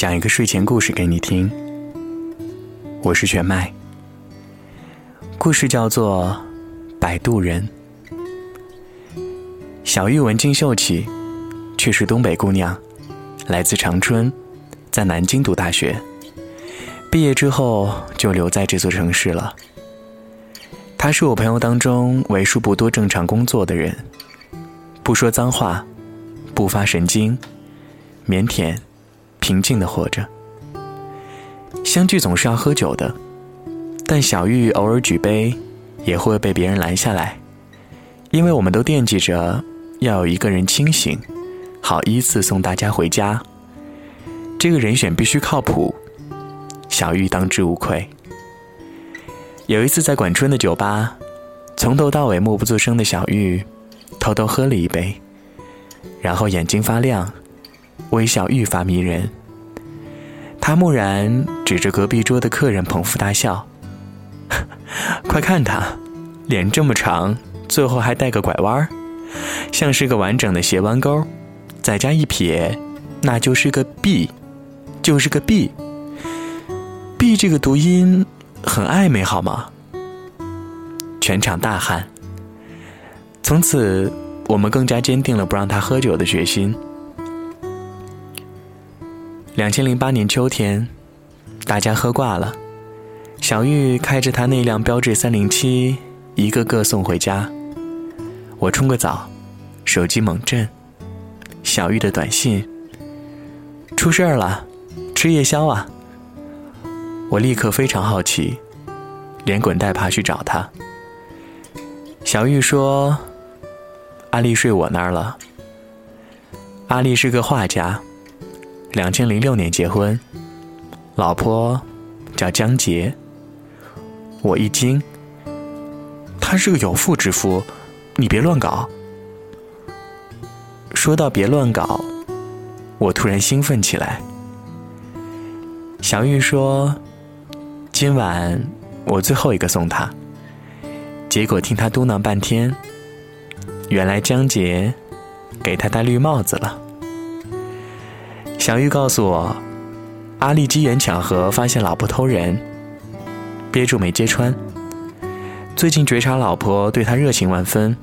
讲一个睡前故事给你听。我是全麦，故事叫做《摆渡人》。小玉文静秀气，却是东北姑娘，来自长春，在南京读大学。毕业之后就留在这座城市了。她是我朋友当中为数不多正常工作的人，不说脏话，不发神经，腼腆、平静的活着。相聚总是要喝酒的，但小玉偶尔举杯，也会被别人拦下来，因为我们都惦记着要有一个人清醒，好依次送大家回家。这个人选必须靠谱，小玉当之无愧。有一次在管春的酒吧，从头到尾默不作声的小玉，偷偷喝了一杯，然后眼睛发亮，微笑愈发迷人。他木然指着隔壁桌的客人，捧腹大笑：“ 快看他，脸这么长，最后还带个拐弯儿像是个完整的斜弯钩，再加一撇，那就是个 B，就是个 B。B 这个读音很暧昧，好吗？”全场大喊。从此，我们更加坚定了不让他喝酒的决心。两千零八年秋天，大家喝挂了，小玉开着他那辆标致三零七，一个个送回家。我冲个澡，手机猛震，小玉的短信：“出事儿了，吃夜宵啊！”我立刻非常好奇，连滚带爬去找他。小玉说：“阿丽睡我那儿了。”阿丽是个画家。两千零六年结婚，老婆叫江杰。我一惊，他是个有妇之夫，你别乱搞。说到别乱搞，我突然兴奋起来。小玉说：“今晚我最后一个送他。”结果听他嘟囔半天，原来江杰给他戴绿帽子了。小玉告诉我，阿丽机缘巧合发现老婆偷人，憋住没揭穿。最近觉察老婆对他热情万分，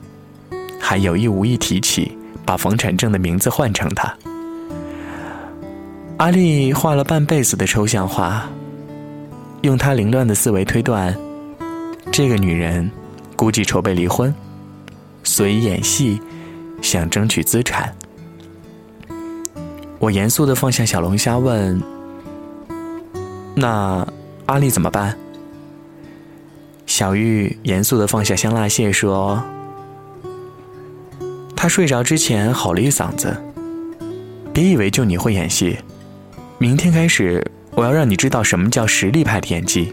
还有意无意提起把房产证的名字换成他。阿丽画了半辈子的抽象画，用她凌乱的思维推断，这个女人估计筹备离婚，所以演戏，想争取资产。我严肃的放下小龙虾，问：“那阿丽怎么办？”小玉严肃的放下香辣蟹，说：“他睡着之前吼了一嗓子，别以为就你会演戏，明天开始我要让你知道什么叫实力派的演技。”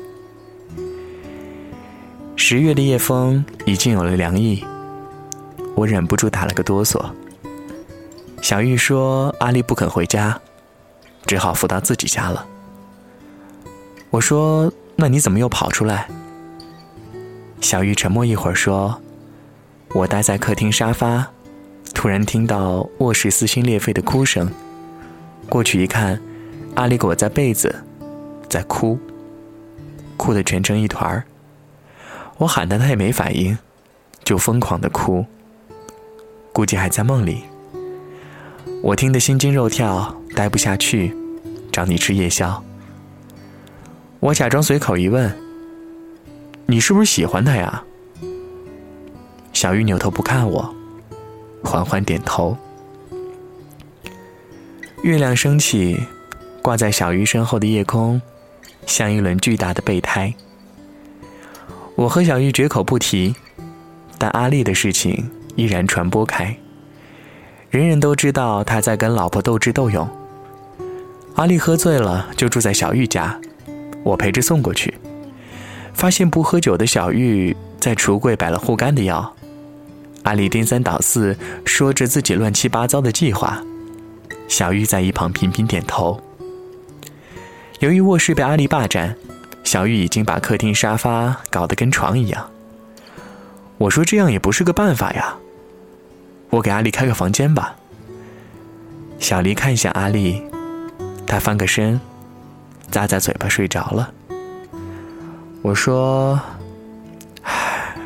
十月的夜风已经有了凉意，我忍不住打了个哆嗦。小玉说：“阿丽不肯回家，只好扶到自己家了。”我说：“那你怎么又跑出来？”小玉沉默一会儿说：“我待在客厅沙发，突然听到卧室撕心裂肺的哭声，过去一看，阿丽裹在被子，在哭，哭得蜷成一团儿。我喊她，她也没反应，就疯狂的哭，估计还在梦里。”我听得心惊肉跳，待不下去，找你吃夜宵。我假装随口一问：“你是不是喜欢他呀？”小玉扭头不看我，缓缓点头。月亮升起，挂在小玉身后的夜空，像一轮巨大的备胎。我和小玉绝口不提，但阿丽的事情依然传播开。人人都知道他在跟老婆斗智斗勇。阿丽喝醉了，就住在小玉家，我陪着送过去，发现不喝酒的小玉在橱柜摆了护肝的药。阿丽颠三倒四说着自己乱七八糟的计划，小玉在一旁频频点头。由于卧室被阿丽霸占，小玉已经把客厅沙发搞得跟床一样。我说这样也不是个办法呀。我给阿丽开个房间吧。小丽看向阿丽，他翻个身，咂咂嘴巴睡着了。我说：“唉，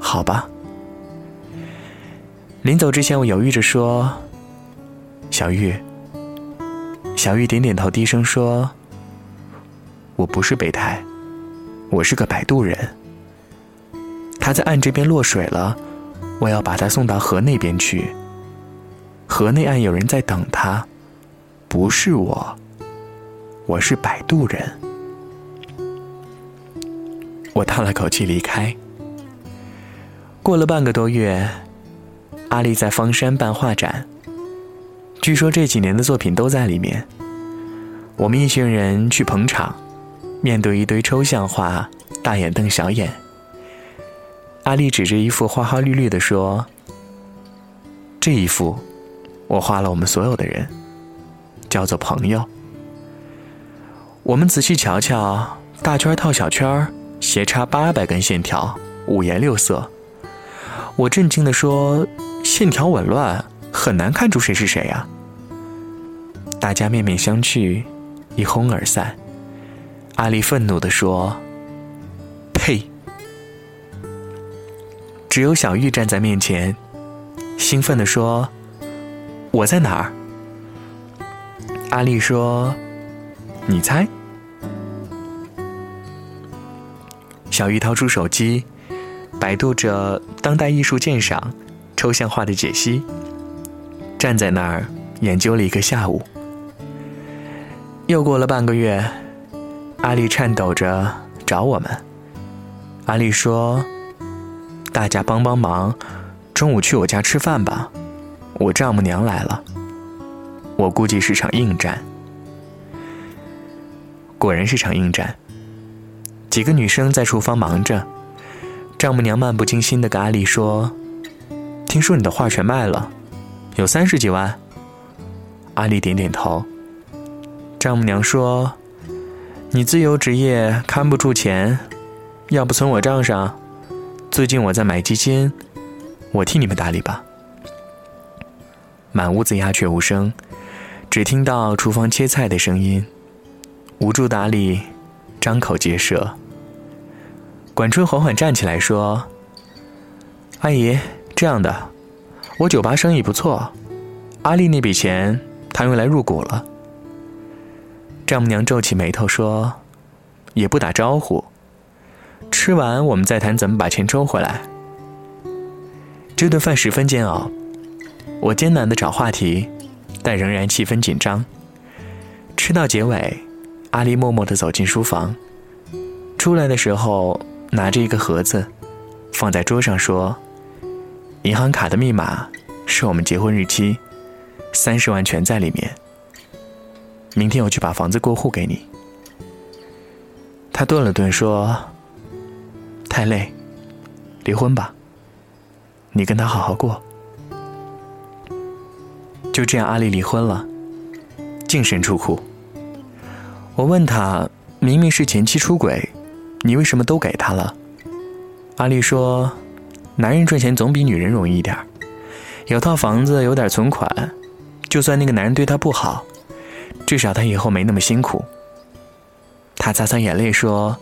好吧。”临走之前，我犹豫着说：“小玉。”小玉点点头，低声说：“我不是备胎，我是个摆渡人。他在岸这边落水了，我要把他送到河那边去。河内岸有人在等他，不是我，我是摆渡人。”我叹了口气离开。过了半个多月，阿丽在方山办画展。据说这几年的作品都在里面。我们一群人去捧场，面对一堆抽象画，大眼瞪小眼。阿丽指着一幅花花绿绿的说：“这一幅，我画了我们所有的人，叫做朋友。我们仔细瞧瞧，大圈套小圈，斜插八百根线条，五颜六色。我震惊地说：线条紊乱，很难看出谁是谁呀。”大家面面相觑，一哄而散。阿丽愤怒地说：“只有小玉站在面前，兴奋地说：“我在哪儿？”阿丽说：“你猜。”小玉掏出手机，百度着当代艺术鉴赏、抽象画的解析，站在那儿研究了一个下午。又过了半个月，阿丽颤抖着找我们。阿丽说：“大家帮帮忙，中午去我家吃饭吧，我丈母娘来了。我估计是场硬战。”果然是场硬战。几个女生在厨房忙着，丈母娘漫不经心的跟阿丽说：“听说你的画全卖了，有三十几万。”阿丽点点头。丈母娘说：“你自由职业看不住钱，要不存我账上？最近我在买基金，我替你们打理吧。”满屋子鸦雀无声，只听到厨房切菜的声音。无助打理，张口结舌。管春缓缓站起来说：“阿姨，这样的，我酒吧生意不错，阿丽那笔钱她用来入股了。”丈母娘皱起眉头说：“也不打招呼，吃完我们再谈怎么把钱收回来。”这顿饭十分煎熬，我艰难的找话题，但仍然气氛紧张。吃到结尾，阿丽默默的走进书房，出来的时候拿着一个盒子，放在桌上说：“银行卡的密码是我们结婚日期，三十万全在里面。”明天我去把房子过户给你。他顿了顿说：“太累，离婚吧。你跟他好好过。”就这样，阿丽离婚了，净身出户。我问他：“明明是前妻出轨，你为什么都给他了？”阿丽说：“男人赚钱总比女人容易一点有套房子，有点存款，就算那个男人对她不好。”至少他以后没那么辛苦。他擦擦眼泪说：“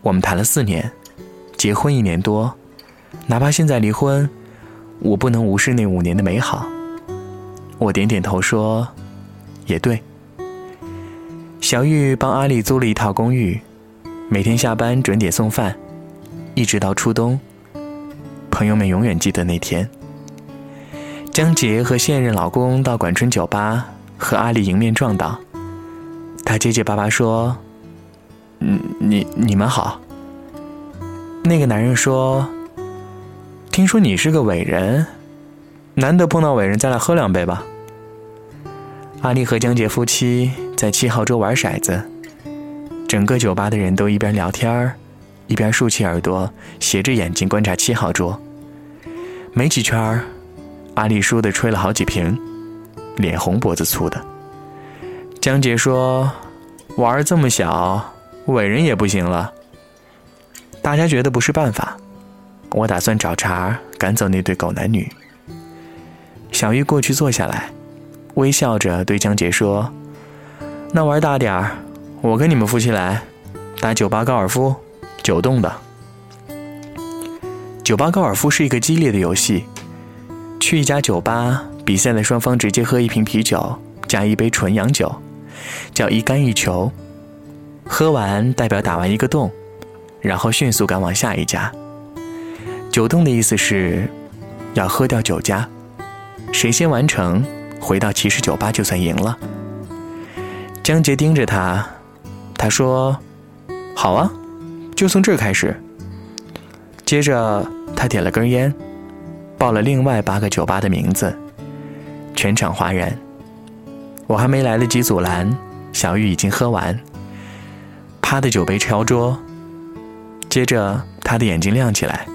我们谈了四年，结婚一年多，哪怕现在离婚，我不能无视那五年的美好。”我点点头说：“也对。”小玉帮阿丽租了一套公寓，每天下班准点送饭，一直到初冬。朋友们永远记得那天，江杰和现任老公到管春酒吧。和阿丽迎面撞到，他结结巴巴说：“嗯，你你们好。”那个男人说：“听说你是个伟人，难得碰到伟人，咱俩喝两杯吧。”阿丽和江杰夫妻在七号桌玩骰子，整个酒吧的人都一边聊天儿，一边竖起耳朵，斜着眼睛观察七号桌。没几圈阿丽输的吹了好几瓶。脸红脖子粗的，江杰说：“娃儿这么小，伟人也不行了。”大家觉得不是办法，我打算找茬赶走那对狗男女。小玉过去坐下来，微笑着对江杰说：“那玩大点儿，我跟你们夫妻来打酒吧高尔夫，九洞的。酒吧高尔夫是一个激烈的游戏，去一家酒吧，比赛的双方直接喝一瓶啤酒加一杯纯洋酒，叫一杆一球。喝完代表打完一个洞，然后迅速赶往下一家。酒洞的意思是，要喝掉九家，谁先完成，回到骑士酒吧就算赢了。江杰盯着他，他说：“好啊，就从这儿开始。”接着他点了根烟，报了另外八个酒吧的名字，全场哗然。我还没来得及阻拦，小玉已经喝完，啪的酒杯敲桌。接着他的眼睛亮起来，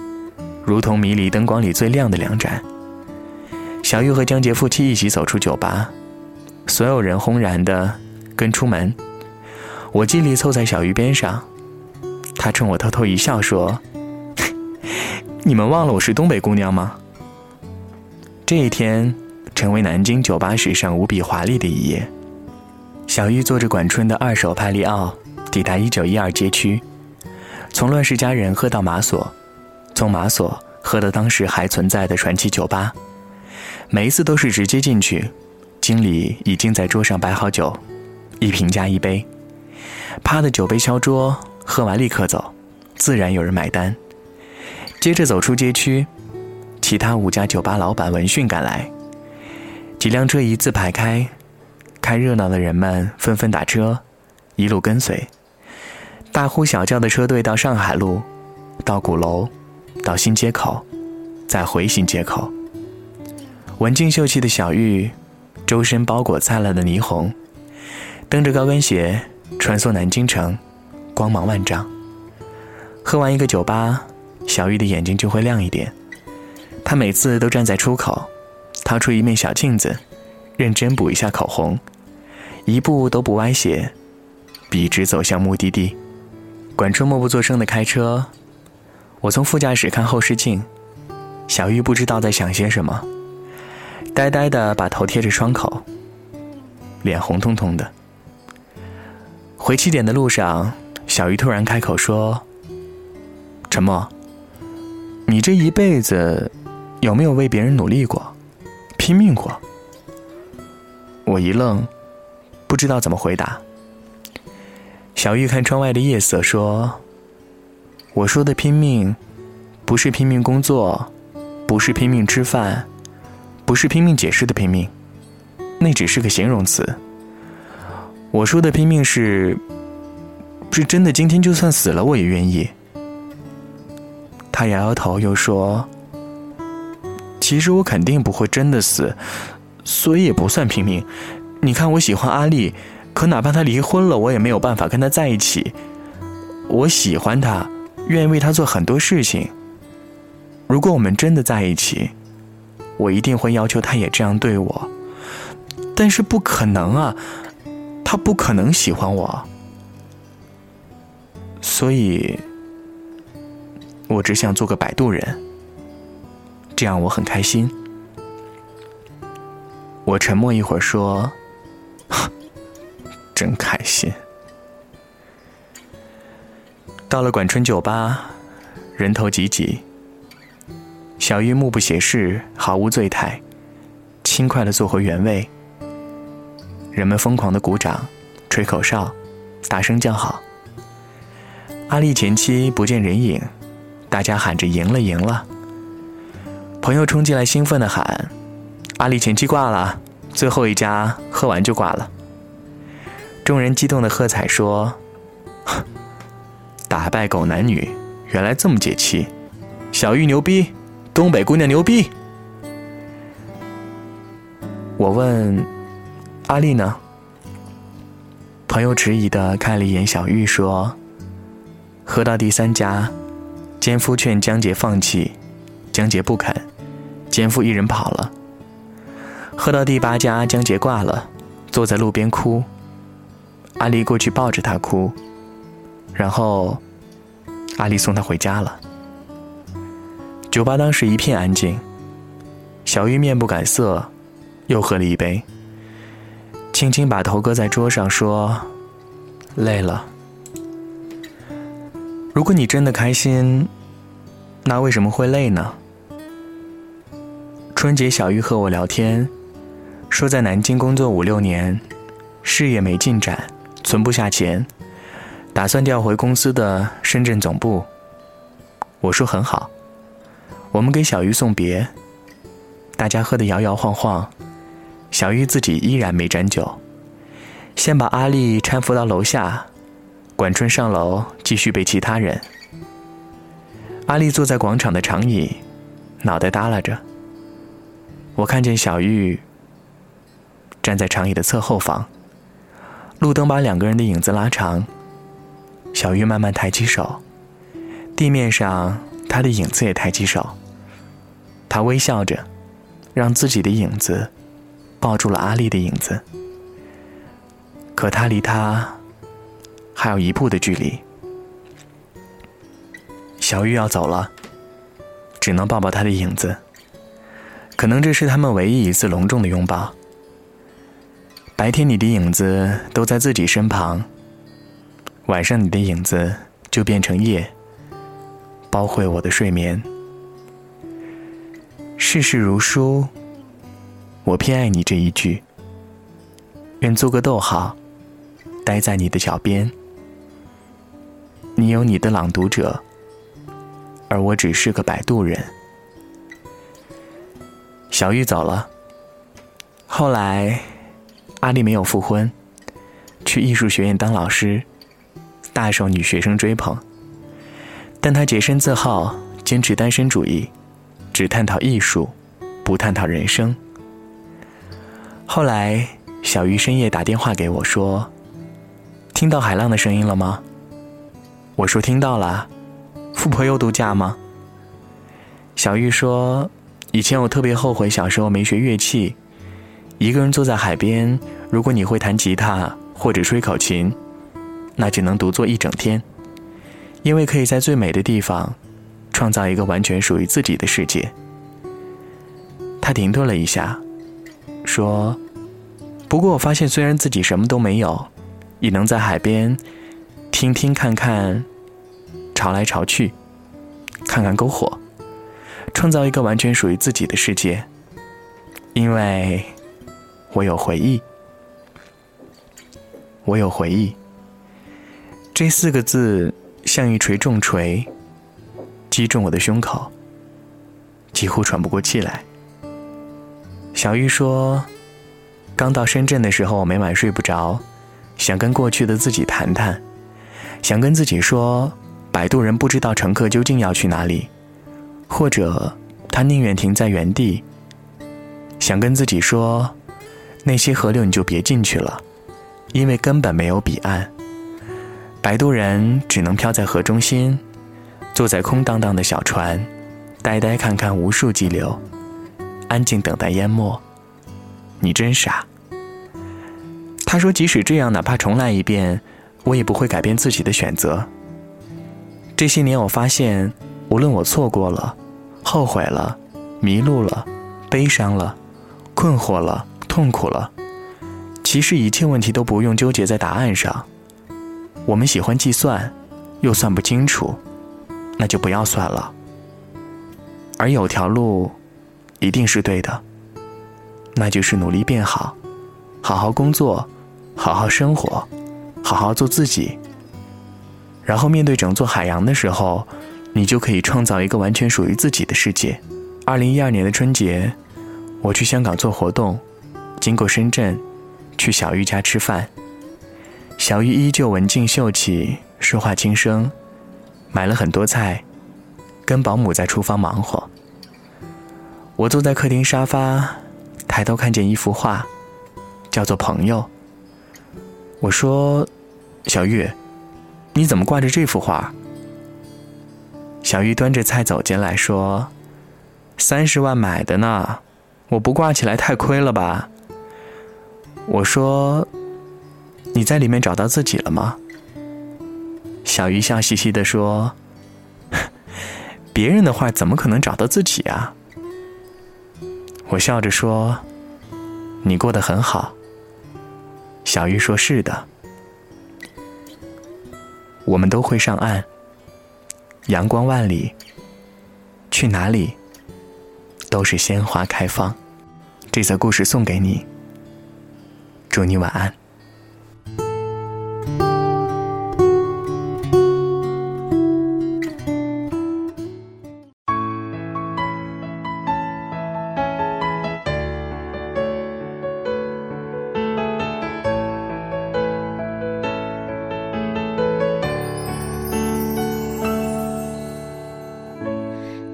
如同迷离灯光里最亮的两盏。小玉和江杰夫妻一起走出酒吧，所有人轰然的。跟出门，我尽力凑在小玉边上，他冲我偷偷一笑说：“你们忘了我是东北姑娘吗？”这一天成为南京酒吧史上无比华丽的一页。小玉坐着管春的二手派利奥，抵达一九一二街区，从乱世佳人喝到马索，从马索喝到当时还存在的传奇酒吧，每一次都是直接进去，经理已经在桌上摆好酒。一瓶加一杯，啪的酒杯敲桌，喝完立刻走，自然有人买单。接着走出街区，其他五家酒吧老板闻讯赶来，几辆车一字排开，看热闹的人们纷纷打车，一路跟随，大呼小叫的车队到上海路，到鼓楼，到新街口，再回新街口。文静秀气的小玉，周身包裹灿烂的霓虹。蹬着高跟鞋穿梭南京城，光芒万丈。喝完一个酒吧，小玉的眼睛就会亮一点。她每次都站在出口，掏出一面小镜子，认真补一下口红，一步都不歪斜，笔直走向目的地。管春默不作声的开车，我从副驾驶看后视镜，小玉不知道在想些什么，呆呆的把头贴着窗口，脸红彤彤的。回起点的路上，小鱼突然开口说：“陈默，你这一辈子有没有为别人努力过，拼命过？”我一愣，不知道怎么回答。小玉看窗外的夜色说：“我说的拼命，不是拼命工作，不是拼命吃饭，不是拼命解释的拼命，那只是个形容词。”我说的拼命是，是真的。今天就算死了，我也愿意。他摇摇头，又说：“其实我肯定不会真的死，所以也不算拼命。你看，我喜欢阿丽，可哪怕他离婚了，我也没有办法跟他在一起。我喜欢他，愿意为他做很多事情。如果我们真的在一起，我一定会要求他也这样对我。但是不可能啊！”他不可能喜欢我，所以，我只想做个摆渡人，这样我很开心。我沉默一会儿，说：“真开心。”到了管春酒吧，人头挤挤。小玉目不斜视，毫无醉态，轻快的坐回原位。人们疯狂的鼓掌、吹口哨、大声叫好。阿丽前妻不见人影，大家喊着“赢了，赢了”。朋友冲进来兴奋的喊：“阿丽前妻挂了，最后一家喝完就挂了。”众人激动的喝彩说：“ 打败狗男女，原来这么解气！小玉牛逼，东北姑娘牛逼！”我问。阿丽呢？朋友迟疑的看了一眼小玉，说：“喝到第三家，奸夫劝江杰放弃，江杰不肯，奸夫一人跑了。喝到第八家，江杰挂了，坐在路边哭。阿丽过去抱着他哭，然后阿丽送他回家了。酒吧当时一片安静，小玉面不改色，又喝了一杯。”轻轻把头搁在桌上，说：“累了。如果你真的开心，那为什么会累呢？”春节，小玉和我聊天，说在南京工作五六年，事业没进展，存不下钱，打算调回公司的深圳总部。我说很好，我们给小玉送别，大家喝得摇摇晃晃。小玉自己依然没沾酒，先把阿丽搀扶到楼下，管春上楼继续背其他人。阿丽坐在广场的长椅，脑袋耷拉着。我看见小玉站在长椅的侧后方，路灯把两个人的影子拉长。小玉慢慢抬起手，地面上她的影子也抬起手。她微笑着，让自己的影子。抱住了阿丽的影子，可他离他还有一步的距离。小玉要走了，只能抱抱他的影子。可能这是他们唯一一次隆重的拥抱。白天你的影子都在自己身旁，晚上你的影子就变成夜，包会我的睡眠。世事如书。我偏爱你这一句，愿做个逗号，待在你的脚边。你有你的朗读者，而我只是个摆渡人。小玉走了，后来阿丽没有复婚，去艺术学院当老师，大受女学生追捧。但她洁身自好，坚持单身主义，只探讨艺术，不探讨人生。后来，小玉深夜打电话给我，说：“听到海浪的声音了吗？”我说：“听到了。”富婆又度假吗？小玉说：“以前我特别后悔小时候没学乐器，一个人坐在海边，如果你会弹吉他或者吹口琴，那只能独坐一整天，因为可以在最美的地方，创造一个完全属于自己的世界。”他停顿了一下。说：“不过我发现，虽然自己什么都没有，也能在海边听听看看潮来潮去，看看篝火，创造一个完全属于自己的世界。因为我有回忆，我有回忆。这四个字像一锤重锤，击中我的胸口，几乎喘不过气来。”小玉说：“刚到深圳的时候，每晚睡不着，想跟过去的自己谈谈，想跟自己说，摆渡人不知道乘客究竟要去哪里，或者他宁愿停在原地。想跟自己说，那些河流你就别进去了，因为根本没有彼岸。摆渡人只能漂在河中心，坐在空荡荡的小船，呆呆看看无数激流。”安静等待淹没，你真傻。他说：“即使这样，哪怕重来一遍，我也不会改变自己的选择。这些年，我发现，无论我错过了、后悔了、迷路了、悲伤了、困惑了、痛苦了，其实一切问题都不用纠结在答案上。我们喜欢计算，又算不清楚，那就不要算了。而有条路。”一定是对的，那就是努力变好，好好工作，好好生活，好好做自己。然后面对整座海洋的时候，你就可以创造一个完全属于自己的世界。二零一二年的春节，我去香港做活动，经过深圳，去小玉家吃饭。小玉依旧文静秀气，说话轻声，买了很多菜，跟保姆在厨房忙活。我坐在客厅沙发，抬头看见一幅画，叫做《朋友》。我说：“小玉，你怎么挂着这幅画？”小玉端着菜走进来，说：“三十万买的呢，我不挂起来太亏了吧？”我说：“你在里面找到自己了吗？”小鱼笑嘻嘻的说：“别人的画怎么可能找到自己啊？”我笑着说：“你过得很好，小鱼说：“是的，我们都会上岸。阳光万里，去哪里都是鲜花开放。”这则故事送给你，祝你晚安。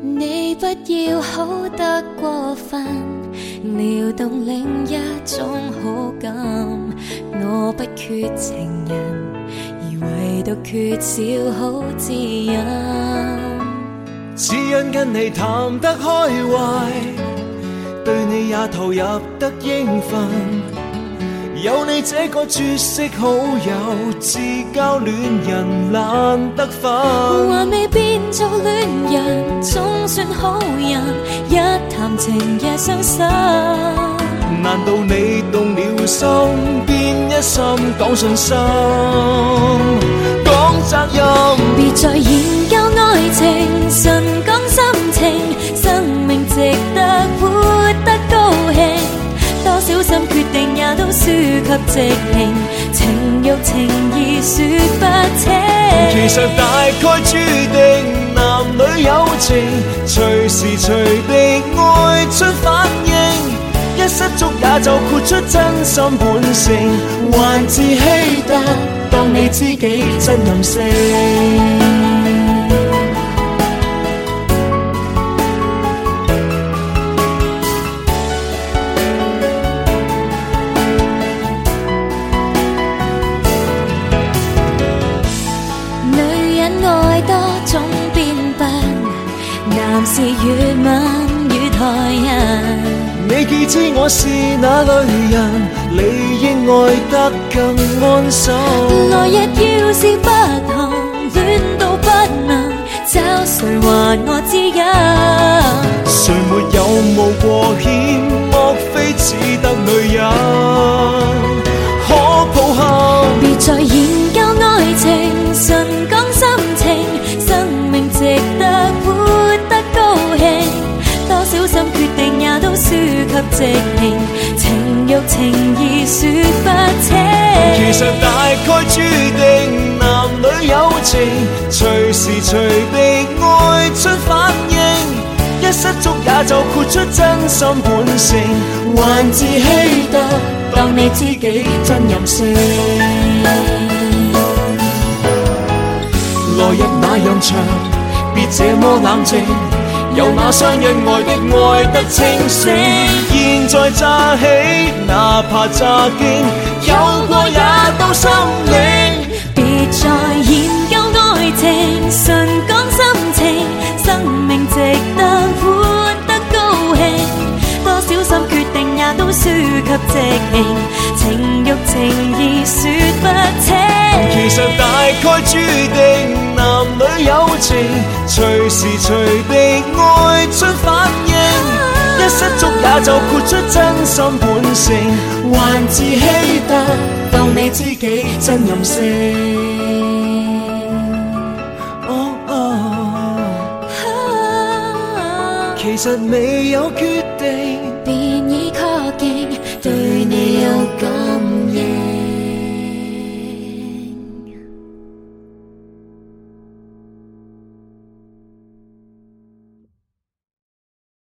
你不要好得过分，撩动另一种好感。我不缺情人，而唯独缺少好知音。只因跟你谈得开怀，对你也投入得应份。有你这个绝色好友，自交恋人难得分。还未变做恋人，总算好人。一谈情夜伤心。难道你动了心，变一心讲信心，讲责任？别再研究爱情，纯讲心情。输给直情，情欲情义说不清。其实大概注定，男女友情随时随地爱出反应，一失足也就豁出真心本性，还自欺得当你知己真任性。我是那类人，理应爱得更安心。来日要是不幸恋到不能，找谁还我指引？谁没有冒过险？莫非只得女人可抱憾？情，欲情义说不清。其实大概注定，男女友情随时随地爱出反应，一失足也就豁出真心本性，还自欺得当你知己真任性。来日那样长，别这么冷静。有那双恩爱的爱得清醒，现在乍起，哪怕乍见，有过也都心领。别再研究爱情，纯讲心情，生命值得活得高兴。多小心决定也都输给直情，情欲情义说不清。其实大概注定，男女友情随时随地就豁出真心本性，还自欺得到你知己真任性。其实未有决定，便已确定对你有感。